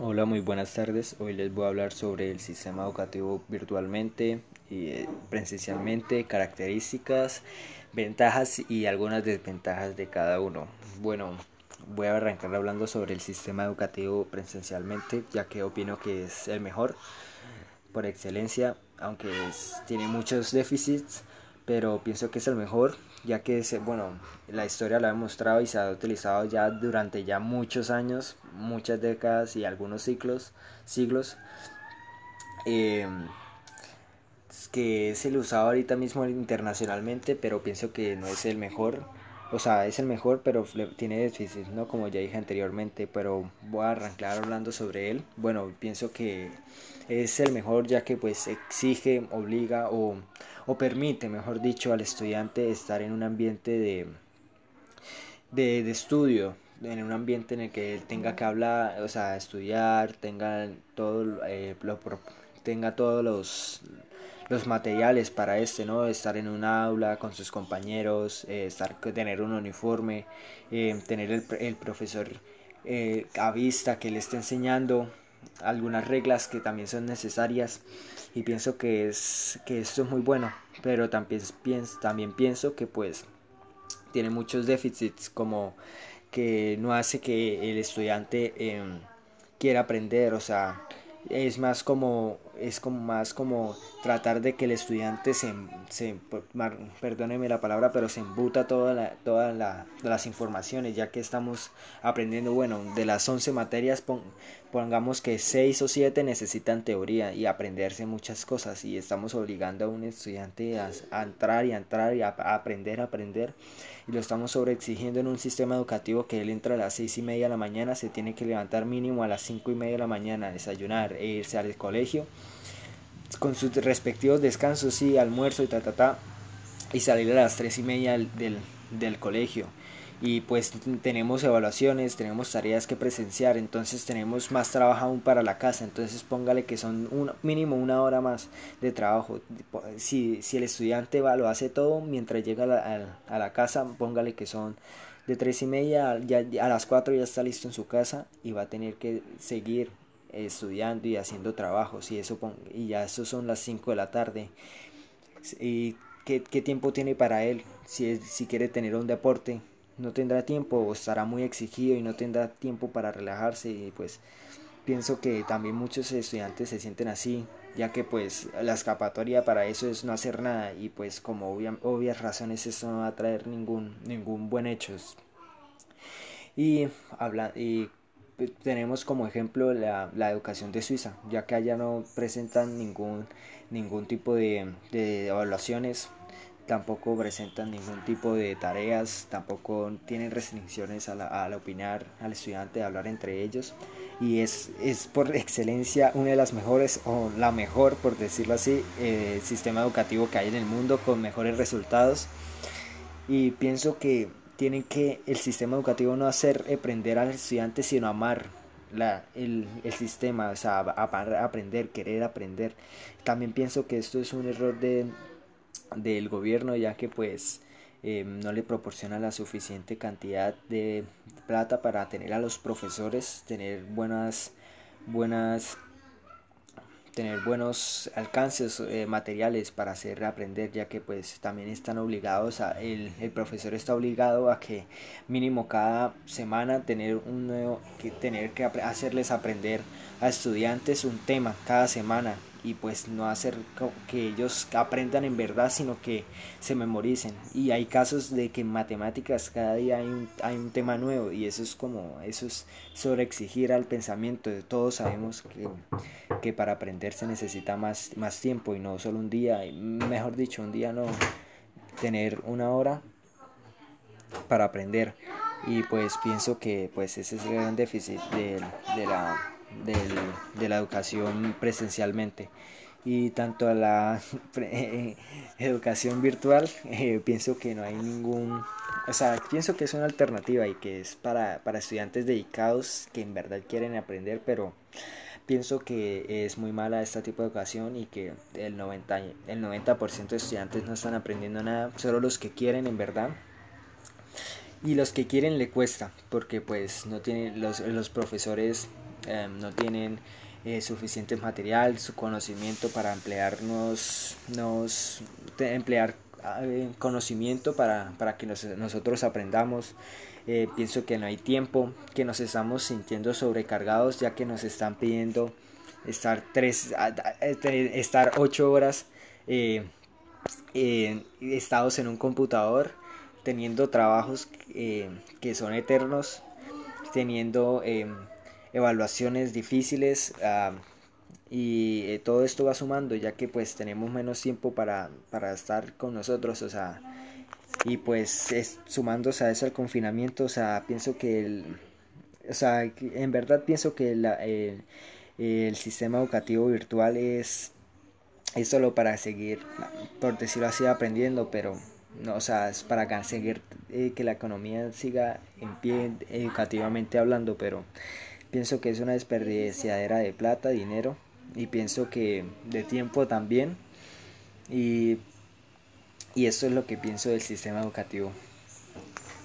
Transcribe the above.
Hola, muy buenas tardes. Hoy les voy a hablar sobre el sistema educativo virtualmente y eh, presencialmente, características, ventajas y algunas desventajas de cada uno. Bueno, voy a arrancar hablando sobre el sistema educativo presencialmente, ya que opino que es el mejor por excelencia, aunque tiene muchos déficits pero pienso que es el mejor ya que bueno la historia lo ha demostrado y se ha utilizado ya durante ya muchos años muchas décadas y algunos ciclos siglos. Eh, que es el usado ahorita mismo internacionalmente pero pienso que no es el mejor o sea, es el mejor, pero tiene déficits, ¿no? Como ya dije anteriormente, pero voy a arrancar hablando sobre él. Bueno, pienso que es el mejor ya que pues exige, obliga o, o permite, mejor dicho, al estudiante estar en un ambiente de, de, de estudio, en un ambiente en el que él tenga que hablar, o sea, estudiar, tenga todo, eh, lo, tenga todos los los materiales para este, ¿no? Estar en un aula con sus compañeros, eh, estar, tener un uniforme, eh, tener el, el profesor eh, a vista que le esté enseñando algunas reglas que también son necesarias y pienso que es que esto es muy bueno pero también pienso, también pienso que pues tiene muchos déficits como que no hace que el estudiante em, quiera aprender o sea es más como es como más como tratar de que el estudiante se, se perdóneme la palabra pero se embuta toda la, todas la, las informaciones ya que estamos aprendiendo bueno de las 11 materias pongamos que 6 o 7 necesitan teoría y aprenderse muchas cosas y estamos obligando a un estudiante a, entrar y a entrar y a, aprender a aprender y lo estamos sobreexigiendo en un sistema educativo que él entra a las 6 y media de la mañana se tiene que levantar mínimo a las 5 y media de la mañana desayunar e irse al colegio con sus respectivos descansos y almuerzo y ta ta ta y salir a las tres y media del, del, colegio y pues tenemos evaluaciones, tenemos tareas que presenciar, entonces tenemos más trabajo aún para la casa, entonces póngale que son un, mínimo una hora más de trabajo. Si, si el estudiante va, lo hace todo mientras llega a la, a la casa, póngale que son de tres y media, ya, a las cuatro ya está listo en su casa y va a tener que seguir estudiando y haciendo trabajos y eso y ya eso son las 5 de la tarde y ¿qué, qué tiempo tiene para él si, si quiere tener un deporte no tendrá tiempo o estará muy exigido y no tendrá tiempo para relajarse y pues pienso que también muchos estudiantes se sienten así ya que pues la escapatoria para eso es no hacer nada y pues como obvias razones eso no va a traer ningún ningún buen hecho. Y habla y tenemos como ejemplo la, la, educación de Suiza, ya que allá no presentan ningún, ningún tipo de, de evaluaciones, tampoco presentan ningún tipo de tareas, tampoco tienen restricciones a la, a opinar al estudiante, a hablar entre ellos. Y es, es por excelencia una de las mejores o la mejor, por decirlo así, eh, sistema educativo que hay en el mundo con mejores resultados. Y pienso que tienen que el sistema educativo no hacer aprender al estudiante, sino amar la, el, el, sistema, o sea, aprender, querer aprender. También pienso que esto es un error de, del gobierno, ya que pues eh, no le proporciona la suficiente cantidad de plata para tener a los profesores, tener buenas, buenas tener buenos alcances eh, materiales para hacer aprender ya que pues también están obligados a el, el, profesor está obligado a que mínimo cada semana tener un nuevo que tener que hacerles aprender a estudiantes un tema cada semana y pues no hacer que ellos aprendan en verdad, sino que se memoricen. Y hay casos de que en matemáticas cada día hay un, hay un tema nuevo y eso es como, eso es sobre exigir al pensamiento. Todos sabemos que, que para aprender se necesita más, más tiempo y no solo un día, mejor dicho, un día no, tener una hora para aprender y pues pienso que pues ese es el gran déficit de, de la del, de la educación presencialmente. Y tanto a la educación virtual eh, pienso que no hay ningún o sea pienso que es una alternativa y que es para, para estudiantes dedicados que en verdad quieren aprender pero pienso que es muy mala este tipo de educación y que el 90, el 90 de estudiantes no están aprendiendo nada solo los que quieren en verdad. Y los que quieren le cuesta porque pues no tienen los, los profesores em, no tienen eh, suficiente material, su conocimiento para emplearnos, nos, emplear eh, conocimiento para, para que nosotros aprendamos. Eh, pienso que no hay tiempo, que nos estamos sintiendo sobrecargados ya que nos están pidiendo estar tres, estar ocho horas estados en un computador, teniendo trabajos que son eternos, teniendo evaluaciones difíciles. Ah, y eh, todo esto va sumando ya que pues tenemos menos tiempo para, para estar con nosotros, o sea, y pues es, sumándose a eso al confinamiento, o sea, pienso que el, o sea, en verdad pienso que la, el, el, sistema educativo virtual es, es solo para seguir, por decirlo así, aprendiendo, pero no, o sea, es para seguir eh, que la economía siga en pie educativamente hablando, pero pienso que es una desperdiciadera de plata, dinero y pienso que de tiempo también y, y eso es lo que pienso del sistema educativo.